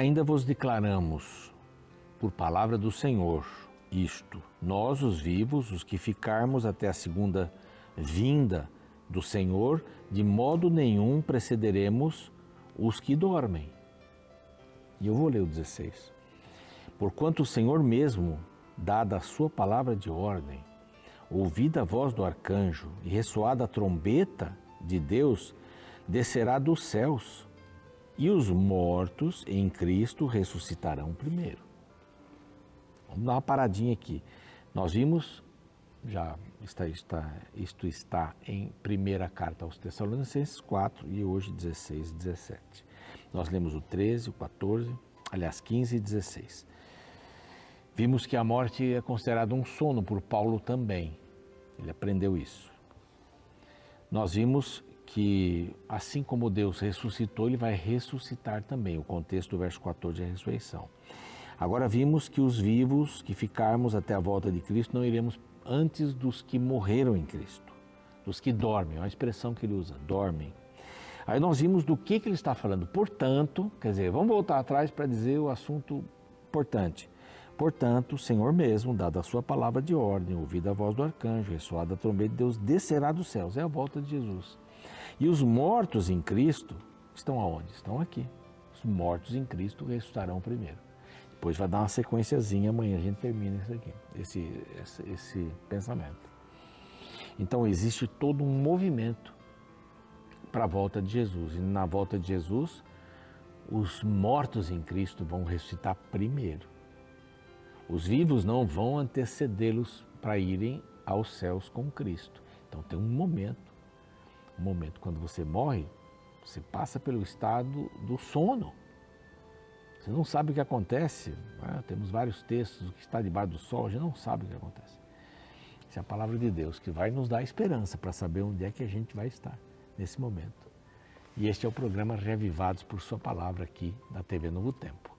Ainda vos declaramos, por palavra do Senhor, isto: nós, os vivos, os que ficarmos até a segunda vinda do Senhor, de modo nenhum precederemos os que dormem. E eu vou ler o 16. Porquanto o Senhor mesmo, dada a sua palavra de ordem, ouvida a voz do arcanjo e ressoada a trombeta de Deus, descerá dos céus, e os mortos em Cristo ressuscitarão primeiro. Vamos dar uma paradinha aqui. Nós vimos, já está, está, isto está em primeira carta aos Tessalonicenses 4 e hoje 16 e 17. Nós lemos o 13, o 14, aliás, 15 e 16. Vimos que a morte é considerada um sono por Paulo também. Ele aprendeu isso. Nós vimos que, assim como Deus ressuscitou, ele vai ressuscitar também. O contexto do verso 14 é a ressurreição. Agora vimos que os vivos que ficarmos até a volta de Cristo não iremos antes dos que morreram em Cristo, dos que dormem, é uma expressão que ele usa, dormem. Aí nós vimos do que, que ele está falando. Portanto, quer dizer, vamos voltar atrás para dizer o assunto importante. Portanto, o Senhor mesmo, dada a sua palavra de ordem, ouvida a voz do arcanjo, ressoada a trombeta de Deus, descerá dos céus. É a volta de Jesus. E os mortos em Cristo estão aonde? Estão aqui. Os mortos em Cristo ressuscitarão primeiro. Depois vai dar uma sequenciazinha, amanhã a gente termina isso aqui, esse, esse, esse pensamento. Então existe todo um movimento para a volta de Jesus. E na volta de Jesus, os mortos em Cristo vão ressuscitar primeiro. Os vivos não vão antecedê-los para irem aos céus com Cristo. Então tem um momento, momento quando você morre, você passa pelo estado do sono. Você não sabe o que acontece. Né? Temos vários textos, o que está debaixo do sol, a gente não sabe o que acontece. Essa é a palavra de Deus que vai nos dar esperança para saber onde é que a gente vai estar nesse momento. E este é o programa Revivados por Sua Palavra aqui da TV Novo Tempo.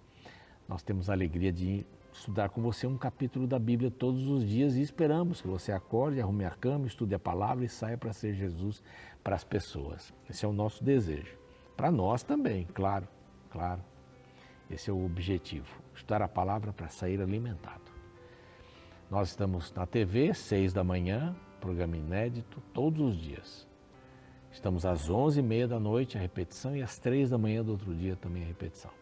Nós temos a alegria de estudar com você um capítulo da Bíblia todos os dias e esperamos que você acorde, arrume a cama, estude a palavra e saia para ser Jesus para as pessoas. Esse é o nosso desejo. Para nós também, claro, claro. Esse é o objetivo, estudar a palavra para sair alimentado. Nós estamos na TV, seis da manhã, programa inédito, todos os dias. Estamos às onze e meia da noite, a repetição, e às três da manhã do outro dia também a repetição.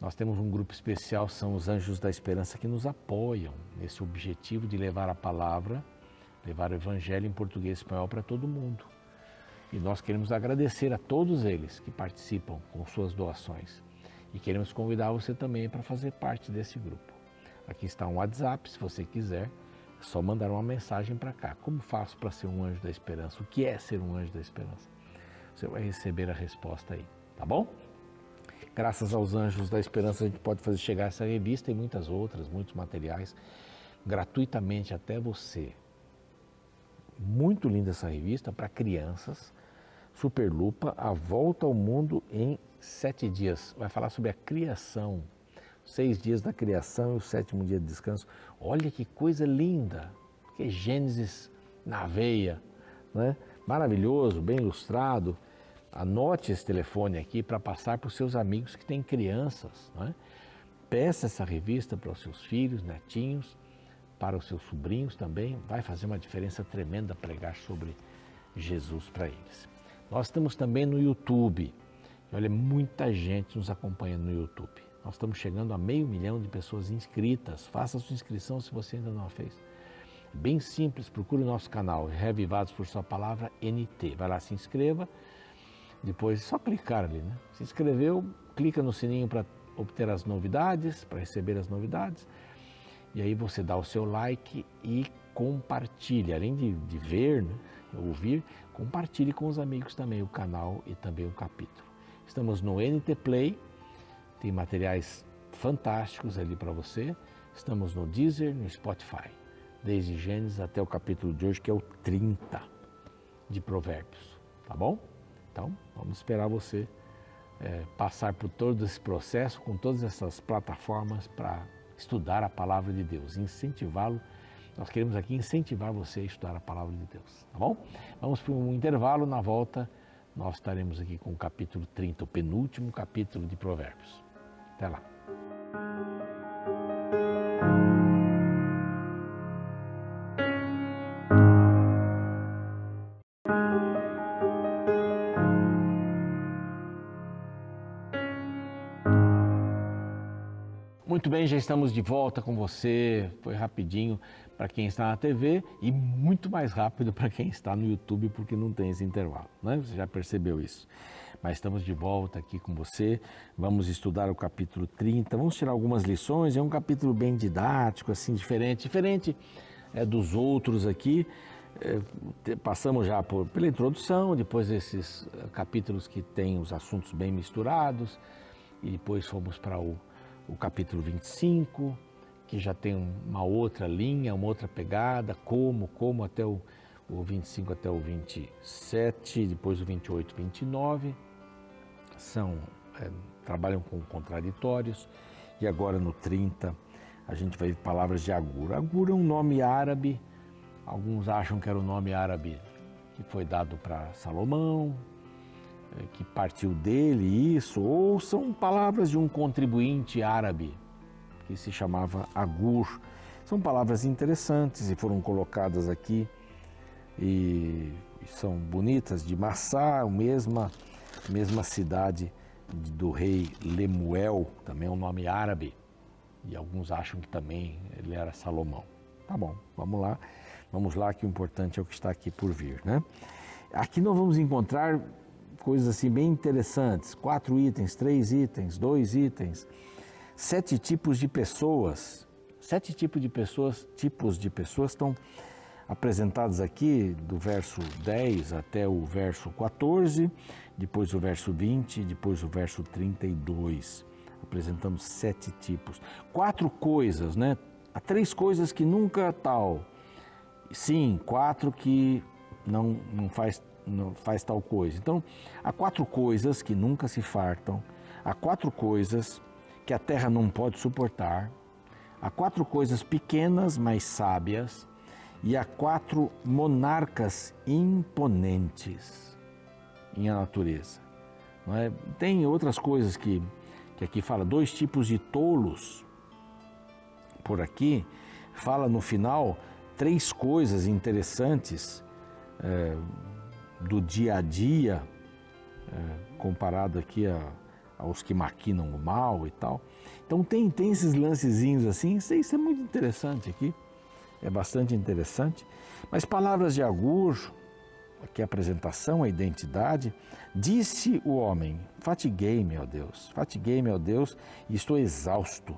Nós temos um grupo especial, são os Anjos da Esperança, que nos apoiam nesse objetivo de levar a palavra, levar o Evangelho em português e espanhol para todo mundo. E nós queremos agradecer a todos eles que participam com suas doações. E queremos convidar você também para fazer parte desse grupo. Aqui está um WhatsApp, se você quiser, é só mandar uma mensagem para cá. Como faço para ser um anjo da esperança? O que é ser um anjo da esperança? Você vai receber a resposta aí, tá bom? Graças aos Anjos da Esperança, a gente pode fazer chegar essa revista e muitas outras, muitos materiais, gratuitamente até você. Muito linda essa revista para crianças. Superlupa, A Volta ao Mundo em sete dias. Vai falar sobre a criação, seis dias da criação e o sétimo dia de descanso. Olha que coisa linda, que Gênesis na veia, né? maravilhoso, bem ilustrado. Anote esse telefone aqui para passar para os seus amigos que têm crianças. Né? Peça essa revista para os seus filhos, netinhos, para os seus sobrinhos também. Vai fazer uma diferença tremenda pregar sobre Jesus para eles. Nós estamos também no YouTube. Olha, muita gente nos acompanha no YouTube. Nós estamos chegando a meio milhão de pessoas inscritas. Faça sua inscrição se você ainda não a fez. Bem simples, procure o nosso canal Revivados por Sua Palavra NT. Vai lá, se inscreva. Depois, só clicar ali, né? Se inscreveu, clica no sininho para obter as novidades, para receber as novidades. E aí você dá o seu like e compartilha. Além de, de ver, né, ouvir, compartilhe com os amigos também o canal e também o capítulo. Estamos no NT Play, tem materiais fantásticos ali para você. Estamos no Deezer, no Spotify, desde Gênesis até o capítulo de hoje, que é o 30 de Provérbios, tá bom? Então, vamos esperar você é, passar por todo esse processo, com todas essas plataformas para estudar a palavra de Deus, incentivá-lo. Nós queremos aqui incentivar você a estudar a palavra de Deus, tá bom? Vamos para um intervalo, na volta nós estaremos aqui com o capítulo 30, o penúltimo capítulo de Provérbios. Até lá. Muito bem, já estamos de volta com você. Foi rapidinho para quem está na TV e muito mais rápido para quem está no YouTube, porque não tem esse intervalo, né? Você já percebeu isso. Mas estamos de volta aqui com você. Vamos estudar o capítulo 30. Vamos tirar algumas lições. É um capítulo bem didático, assim, diferente, diferente é, dos outros aqui. É, passamos já por, pela introdução, depois esses é, capítulos que têm os assuntos bem misturados, e depois fomos para o o capítulo 25, que já tem uma outra linha, uma outra pegada, como, como até o, o 25 até o 27, depois o 28, 29, são, é, trabalham com contraditórios, e agora no 30 a gente vai ver palavras de Agur. Agur é um nome árabe, alguns acham que era o nome árabe que foi dado para Salomão, que partiu dele isso, ou são palavras de um contribuinte árabe que se chamava Agur. São palavras interessantes e foram colocadas aqui e são bonitas, de Massá, mesma, mesma cidade do rei Lemuel, também é um nome árabe, e alguns acham que também ele era Salomão. Tá bom, vamos lá, vamos lá que o importante é o que está aqui por vir, né? Aqui nós vamos encontrar coisas assim bem interessantes. Quatro itens, três itens, dois itens, sete tipos de pessoas. Sete tipos de pessoas, tipos de pessoas estão apresentados aqui do verso 10 até o verso 14, depois o verso 20, depois o verso 32. Apresentamos sete tipos. Quatro coisas, né? Há três coisas que nunca tal. Sim, quatro que não, não faz faz tal coisa. Então, há quatro coisas que nunca se fartam, há quatro coisas que a terra não pode suportar, há quatro coisas pequenas, mas sábias, e há quatro monarcas imponentes em a natureza. É? Tem outras coisas que, que aqui fala, dois tipos de tolos. Por aqui, fala no final três coisas interessantes. É, do dia a dia, é, comparado aqui a, aos que maquinam o mal e tal. Então tem, tem esses lancezinhos assim, isso, isso é muito interessante aqui, é bastante interessante. Mas palavras de Agur, aqui a apresentação, a identidade, disse o homem, fatiguei-me, ó Deus, fatiguei-me, ó Deus, e estou exausto,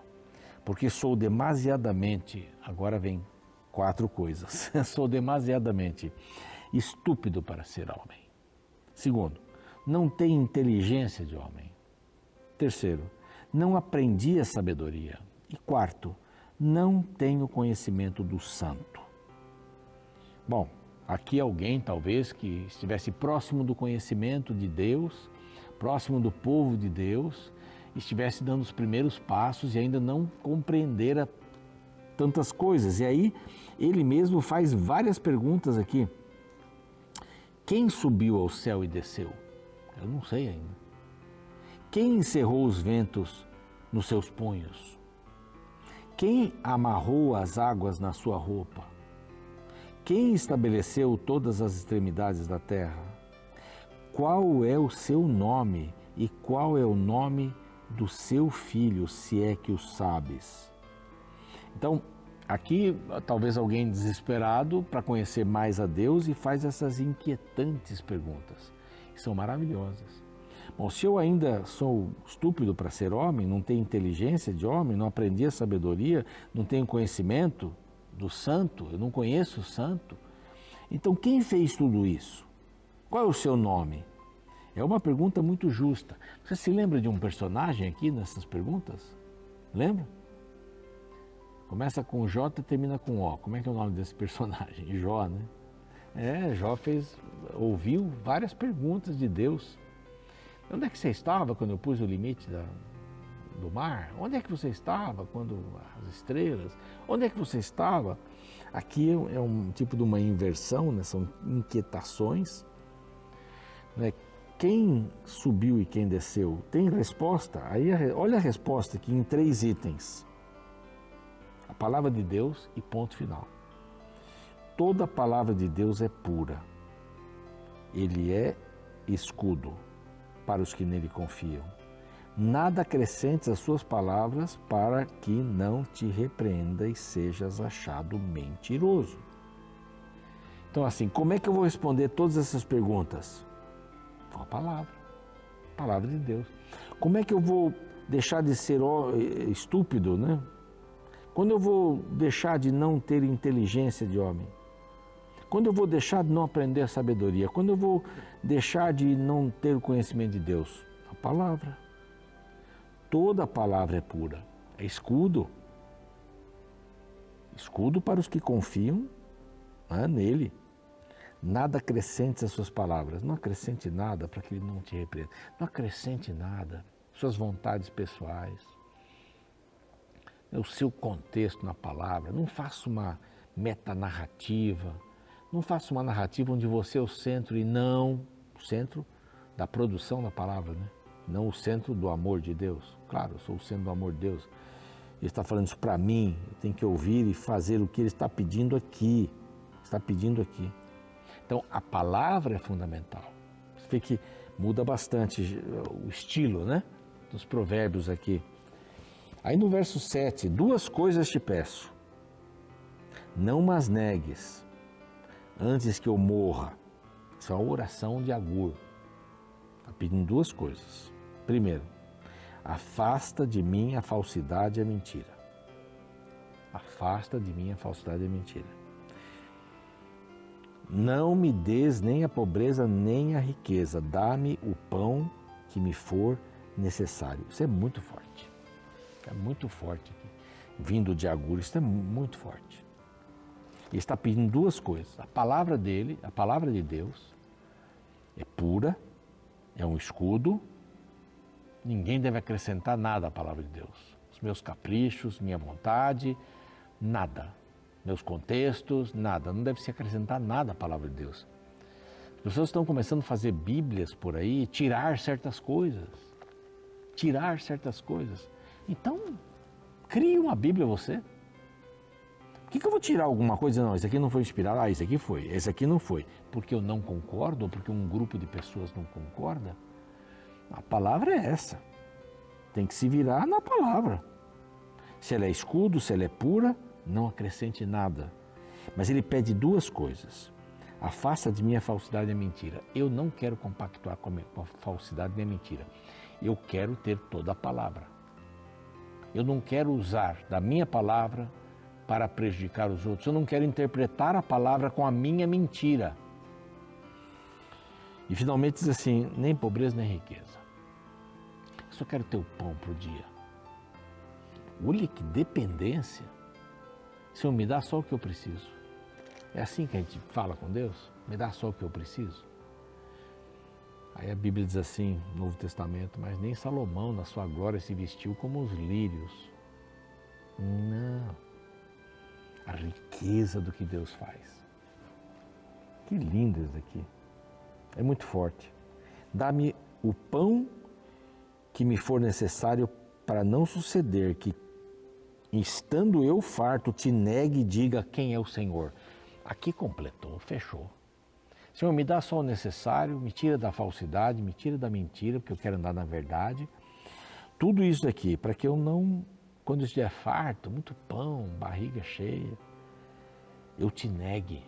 porque sou demasiadamente, agora vem quatro coisas, sou demasiadamente estúpido para ser homem. Segundo, não tem inteligência de homem. Terceiro, não aprendi a sabedoria. E quarto, não tenho conhecimento do santo. Bom, aqui alguém talvez que estivesse próximo do conhecimento de Deus, próximo do povo de Deus, estivesse dando os primeiros passos e ainda não compreendera tantas coisas. E aí ele mesmo faz várias perguntas aqui. Quem subiu ao céu e desceu? Eu não sei ainda. Quem encerrou os ventos nos seus punhos? Quem amarrou as águas na sua roupa? Quem estabeleceu todas as extremidades da terra? Qual é o seu nome e qual é o nome do seu filho, se é que o sabes? Então, Aqui, talvez alguém desesperado para conhecer mais a Deus e faz essas inquietantes perguntas, que são maravilhosas. Bom, se eu ainda sou estúpido para ser homem, não tenho inteligência de homem, não aprendi a sabedoria, não tenho conhecimento do santo, eu não conheço o santo, então quem fez tudo isso? Qual é o seu nome? É uma pergunta muito justa. Você se lembra de um personagem aqui nessas perguntas? Lembra? Começa com J e termina com O. Como é que é o nome desse personagem? Jó, né? É, Jó fez, ouviu várias perguntas de Deus. Onde é que você estava quando eu pus o limite da, do mar? Onde é que você estava quando as estrelas? Onde é que você estava? Aqui é um tipo de uma inversão, né? são inquietações. Né? quem subiu e quem desceu? Tem resposta? Aí olha a resposta aqui em três itens. A palavra de Deus e ponto final. Toda palavra de Deus é pura. Ele é escudo para os que nele confiam. Nada acrescentes às suas palavras para que não te repreenda e sejas achado mentiroso. Então, assim, como é que eu vou responder todas essas perguntas? Com a palavra, a palavra de Deus. Como é que eu vou deixar de ser estúpido, né? Quando eu vou deixar de não ter inteligência de homem? Quando eu vou deixar de não aprender sabedoria? Quando eu vou deixar de não ter o conhecimento de Deus? A palavra. Toda a palavra é pura. É escudo. Escudo para os que confiam né, nele. Nada acrescente às suas palavras. Não acrescente nada para que ele não te repreenda. Não acrescente nada. Suas vontades pessoais. O seu contexto na palavra. Não faça uma metanarrativa não faça uma narrativa onde você é o centro e não o centro da produção da palavra, né? não o centro do amor de Deus. Claro, eu sou o centro do amor de Deus. Ele está falando isso para mim, eu tenho que ouvir e fazer o que ele está pedindo aqui. Está pedindo aqui. Então, a palavra é fundamental. Você vê que muda bastante o estilo né, dos provérbios aqui. Aí no verso 7, duas coisas te peço. Não mas negues antes que eu morra. Isso é uma oração de Agur. Está pedindo duas coisas. Primeiro, afasta de mim a falsidade e a mentira. Afasta de mim a falsidade e a mentira. Não me des nem a pobreza nem a riqueza, dá-me o pão que me for necessário. Isso é muito forte. É muito forte. Vindo de isso é muito forte. Ele está pedindo duas coisas. A palavra dele, a palavra de Deus, é pura, é um escudo. Ninguém deve acrescentar nada à palavra de Deus. Os meus caprichos, minha vontade, nada. Meus contextos, nada. Não deve se acrescentar nada à palavra de Deus. As pessoas estão começando a fazer Bíblias por aí, tirar certas coisas. Tirar certas coisas. Então, crie uma Bíblia você. Por que, que eu vou tirar alguma coisa? Não, esse aqui não foi inspirado. Ah, esse aqui foi. Esse aqui não foi. Porque eu não concordo ou porque um grupo de pessoas não concorda? A palavra é essa. Tem que se virar na palavra. Se ela é escudo, se ela é pura, não acrescente nada. Mas ele pede duas coisas. Afasta de mim a falsidade e a mentira. Eu não quero compactuar com a falsidade nem a mentira. Eu quero ter toda a palavra. Eu não quero usar da minha palavra para prejudicar os outros. Eu não quero interpretar a palavra com a minha mentira. E finalmente diz assim: nem pobreza nem riqueza. Eu só quero ter o pão para o dia. Olha que dependência. Senhor, me dá só o que eu preciso. É assim que a gente fala com Deus? Me dá só o que eu preciso? Aí a Bíblia diz assim, no Novo Testamento, mas nem Salomão na sua glória se vestiu como os lírios. Não a riqueza do que Deus faz. Que lindo isso aqui. É muito forte. Dá-me o pão que me for necessário para não suceder que, estando eu farto, te negue e diga quem é o Senhor. Aqui completou, fechou. Senhor, me dá só o necessário, me tira da falsidade, me tira da mentira, porque eu quero andar na verdade. Tudo isso aqui, para que eu não quando estiver farto, muito pão, barriga cheia, eu te negue.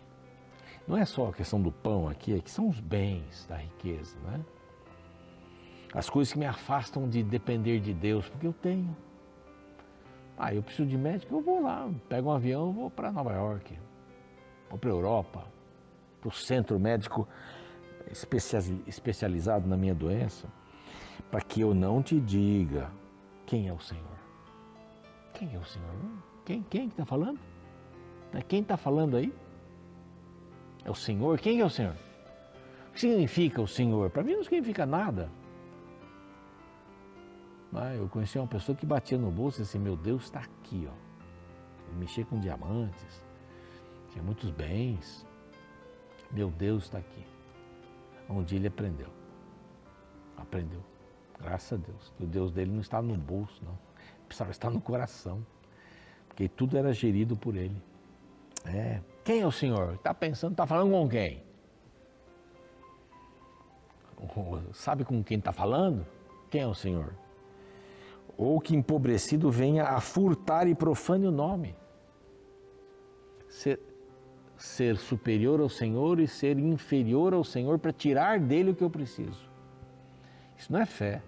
Não é só a questão do pão aqui, é que são os bens da riqueza, né? As coisas que me afastam de depender de Deus, porque eu tenho. Ah, eu preciso de médico, eu vou lá, pego um avião, vou para Nova York, vou para a Europa, para o centro médico especializado na minha doença, para que eu não te diga quem é o Senhor. Quem é o Senhor? Quem, quem está falando? É quem está falando aí? É o Senhor? Quem é o Senhor? O que significa o Senhor? Para mim não significa nada. Ah, eu conheci uma pessoa que batia no bolso e disse, meu Deus está aqui, ó. Mexia com diamantes, tinha muitos bens. Meu Deus está aqui. Dia ele aprendeu. Aprendeu. Graças a Deus. o Deus dele não estava no bolso, não. Precisava estar no coração. Porque tudo era gerido por ele. É. Quem é o Senhor? Está pensando, está falando com quem? Sabe com quem está falando? Quem é o Senhor? Ou que empobrecido venha a furtar e profane o nome. Ser, ser superior ao Senhor e ser inferior ao Senhor para tirar dele o que eu preciso. Isso não é fé.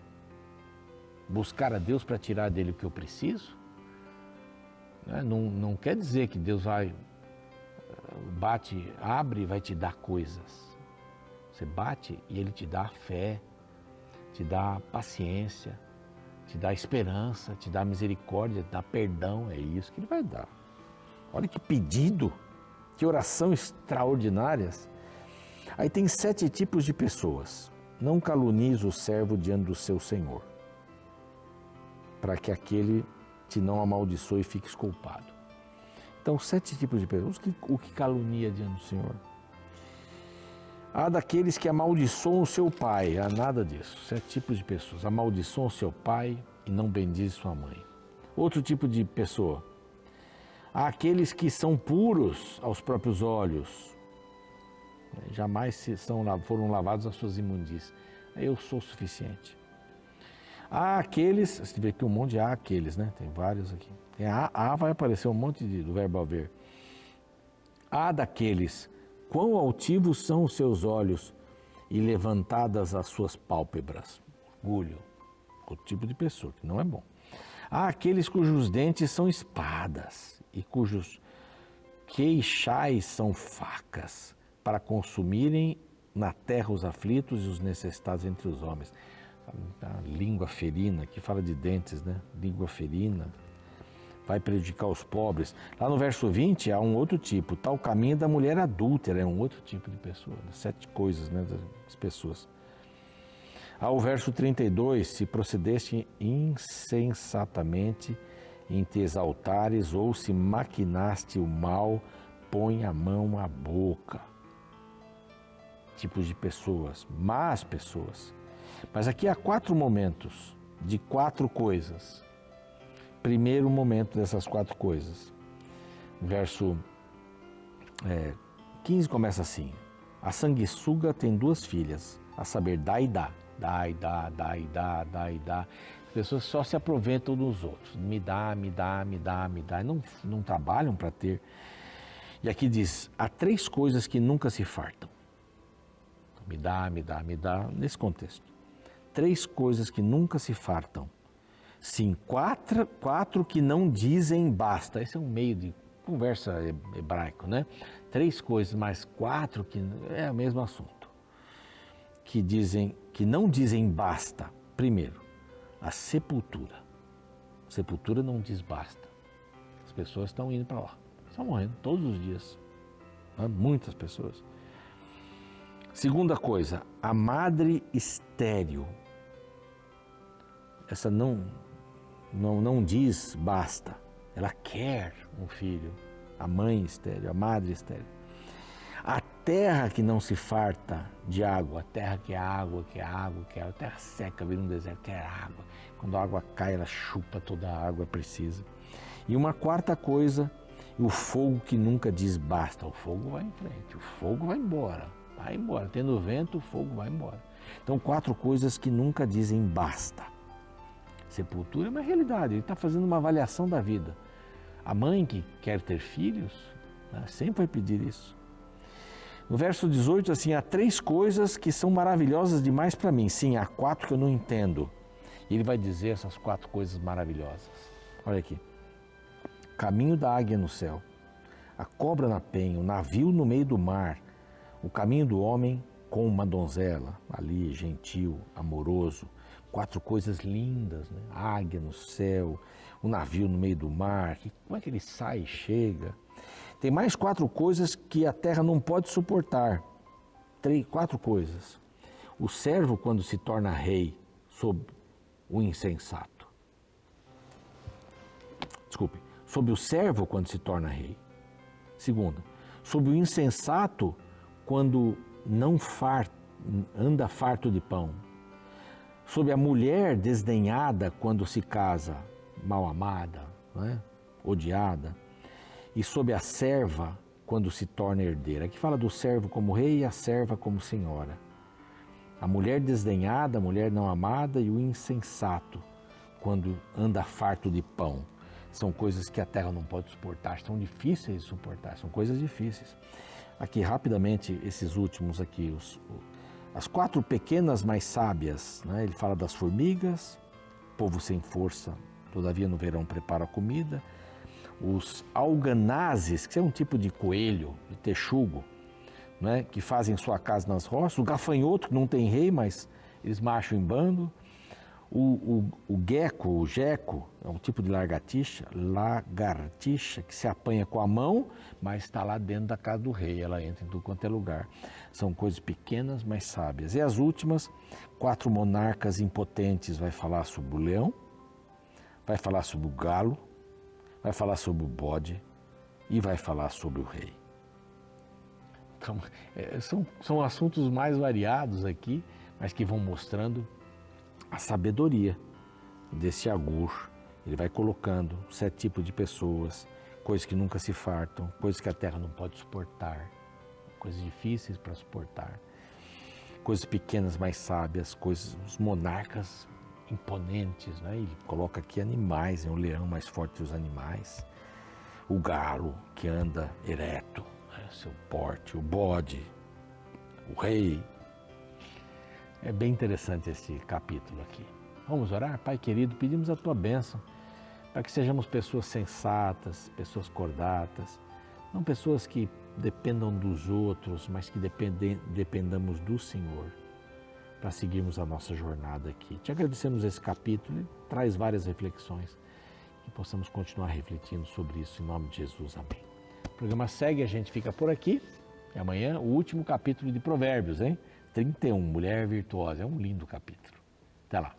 Buscar a Deus para tirar dele o que eu preciso. Né? Não, não quer dizer que Deus vai, bate, abre e vai te dar coisas. Você bate e ele te dá fé, te dá paciência, te dá esperança, te dá misericórdia, te dá perdão. É isso que ele vai dar. Olha que pedido, que oração extraordinárias. Aí tem sete tipos de pessoas. Não calunize o servo diante do seu senhor, para que aquele te não amaldiçoe e fique culpado. Então, sete tipos de pessoas. O que, calunia diante do Senhor? Há daqueles que amaldiçoam o seu pai. Há nada disso. Sete tipos de pessoas. Amaldiçoam o seu pai e não bendiz sua mãe. Outro tipo de pessoa. Há aqueles que são puros aos próprios olhos. Jamais são, foram lavados as suas imundícias. Eu sou suficiente. Há aqueles, você vê que um monte de há aqueles, né? Tem vários aqui. Tem há, há vai aparecer um monte de, do verbo haver. Há daqueles Quão altivos são os seus olhos e levantadas as suas pálpebras. Orgulho, o tipo de pessoa que não é bom. Há aqueles cujos dentes são espadas e cujos queixais são facas para consumirem na terra os aflitos e os necessitados entre os homens. A língua ferina, que fala de dentes, né? Língua ferina, vai prejudicar os pobres. Lá no verso 20 há um outro tipo, tal caminho da mulher adúltera, é um outro tipo de pessoa, né? sete coisas né, das pessoas. Há o verso 32, se procedeste insensatamente em te exaltares ou se maquinaste o mal, põe a mão à boca. Tipos de pessoas, más pessoas. Mas aqui há quatro momentos de quatro coisas primeiro momento dessas quatro coisas. Verso é, 15 começa assim: A sanguessuga tem duas filhas, a saber, dá e dá. Dá e dá, dá e dá, dá e dá. As pessoas só se aproveitam dos outros. Me dá, me dá, me dá, me dá. Não, não trabalham para ter. E aqui diz: há três coisas que nunca se fartam. Me dá, me dá, me dá, nesse contexto. Três coisas que nunca se fartam Sim, quatro, quatro que não dizem basta. Esse é um meio de conversa hebraico, né? Três coisas mais quatro que é o mesmo assunto. Que dizem, que não dizem basta. Primeiro, a sepultura. Sepultura não diz basta. As pessoas estão indo para lá, estão morrendo todos os dias. Né? Muitas pessoas. Segunda coisa, a madre estéreo. Essa não não, não diz basta. Ela quer um filho, a mãe estéreo, a madre estéreo. Terra que não se farta de água, a terra que é água, que é água, que é a terra seca, vira um deserto, quer água. Quando a água cai, ela chupa toda a água precisa. E uma quarta coisa, o fogo que nunca diz basta. O fogo vai em frente, o fogo vai embora, vai embora. Tendo vento, o fogo vai embora. Então, quatro coisas que nunca dizem basta. Sepultura é uma realidade, ele está fazendo uma avaliação da vida. A mãe que quer ter filhos né, sempre vai pedir isso. No verso 18, assim, há três coisas que são maravilhosas demais para mim. Sim, há quatro que eu não entendo. E ele vai dizer essas quatro coisas maravilhosas. Olha aqui. Caminho da águia no céu, a cobra na penha, o navio no meio do mar, o caminho do homem com uma donzela, ali, gentil, amoroso, quatro coisas lindas, né? águia no céu, o navio no meio do mar, como é que ele sai e chega? Tem mais quatro coisas que a terra não pode suportar. Três, quatro coisas. O servo quando se torna rei sob o insensato. Desculpe, sob o servo quando se torna rei. Segundo, sob o insensato quando não far, anda farto de pão sobre a mulher desdenhada quando se casa, mal amada, é? odiada, e sobre a serva quando se torna herdeira. Aqui fala do servo como rei e a serva como senhora. A mulher desdenhada, a mulher não amada e o insensato quando anda farto de pão. São coisas que a terra não pode suportar, são difíceis de suportar, são coisas difíceis. Aqui, rapidamente, esses últimos aqui, os, as quatro pequenas mais sábias, né? ele fala das formigas, povo sem força, todavia no verão prepara comida, os alganazes, que é um tipo de coelho, de texugo, né? que fazem sua casa nas rochas, o gafanhoto, que não tem rei, mas eles marcham em bando, o, o, o gecko, o é um tipo de lagartixa, lagartixa que se apanha com a mão, mas está lá dentro da casa do rei, ela entra em tudo quanto é lugar. São coisas pequenas, mas sábias. E as últimas, quatro monarcas impotentes, vai falar sobre o leão, vai falar sobre o galo, vai falar sobre o bode e vai falar sobre o rei. Então, é, são, são assuntos mais variados aqui, mas que vão mostrando a sabedoria desse Agur. Ele vai colocando sete tipos de pessoas, coisas que nunca se fartam, coisas que a terra não pode suportar, coisas difíceis para suportar, coisas pequenas mais sábias, coisas, os monarcas imponentes, né? ele coloca aqui animais, é o leão mais forte dos animais, o galo que anda ereto, né? seu porte, o bode, o rei, é bem interessante esse capítulo aqui. Vamos orar? Pai querido, pedimos a tua bênção para que sejamos pessoas sensatas, pessoas cordatas, não pessoas que dependam dos outros, mas que dependem, dependamos do Senhor para seguirmos a nossa jornada aqui. Te agradecemos esse capítulo e traz várias reflexões que possamos continuar refletindo sobre isso em nome de Jesus. Amém. O programa segue, a gente fica por aqui. E amanhã o último capítulo de Provérbios, hein? 31, Mulher Virtuosa. É um lindo capítulo. Até lá.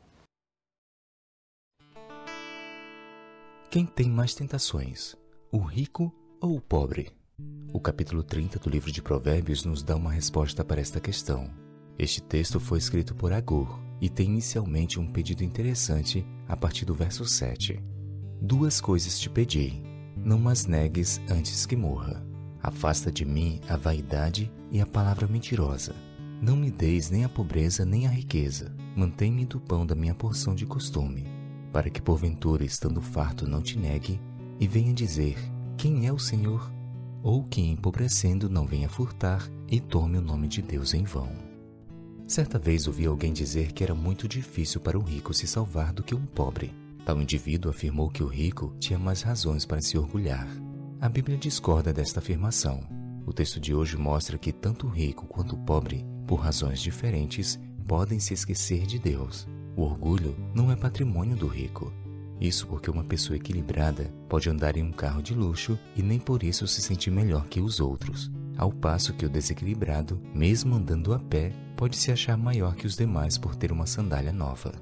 Quem tem mais tentações, o rico ou o pobre? O capítulo 30 do livro de Provérbios nos dá uma resposta para esta questão. Este texto foi escrito por Agur e tem inicialmente um pedido interessante a partir do verso 7. Duas coisas te pedi, não as negues antes que morra. Afasta de mim a vaidade e a palavra mentirosa. Não me deis nem a pobreza nem a riqueza, mantém-me do pão da minha porção de costume, para que porventura, estando farto, não te negue e venha dizer: Quem é o Senhor? Ou que, empobrecendo, não venha furtar e tome o nome de Deus em vão. Certa vez ouvi alguém dizer que era muito difícil para um rico se salvar do que um pobre. Tal indivíduo afirmou que o rico tinha mais razões para se orgulhar. A Bíblia discorda desta afirmação. O texto de hoje mostra que tanto o rico quanto o pobre por razões diferentes, podem se esquecer de Deus. O orgulho não é patrimônio do rico. Isso porque uma pessoa equilibrada pode andar em um carro de luxo e nem por isso se sentir melhor que os outros, ao passo que o desequilibrado, mesmo andando a pé, pode se achar maior que os demais por ter uma sandália nova.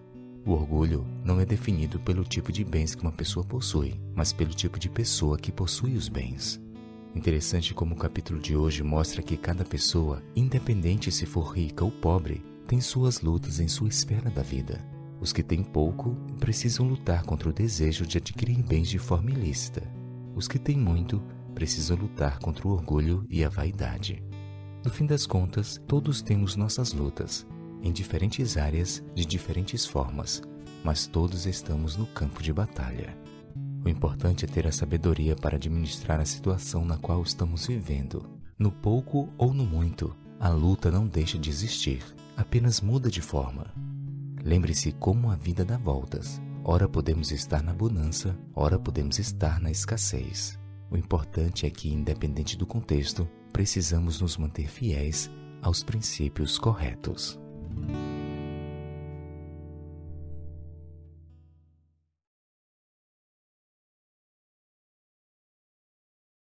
O orgulho não é definido pelo tipo de bens que uma pessoa possui, mas pelo tipo de pessoa que possui os bens. Interessante como o capítulo de hoje mostra que cada pessoa, independente se for rica ou pobre, tem suas lutas em sua esfera da vida. Os que têm pouco precisam lutar contra o desejo de adquirir bens de forma ilícita. Os que têm muito precisam lutar contra o orgulho e a vaidade. No fim das contas, todos temos nossas lutas, em diferentes áreas, de diferentes formas, mas todos estamos no campo de batalha. O importante é ter a sabedoria para administrar a situação na qual estamos vivendo. No pouco ou no muito, a luta não deixa de existir, apenas muda de forma. Lembre-se como a vida dá voltas. Ora podemos estar na bonança, ora podemos estar na escassez. O importante é que, independente do contexto, precisamos nos manter fiéis aos princípios corretos.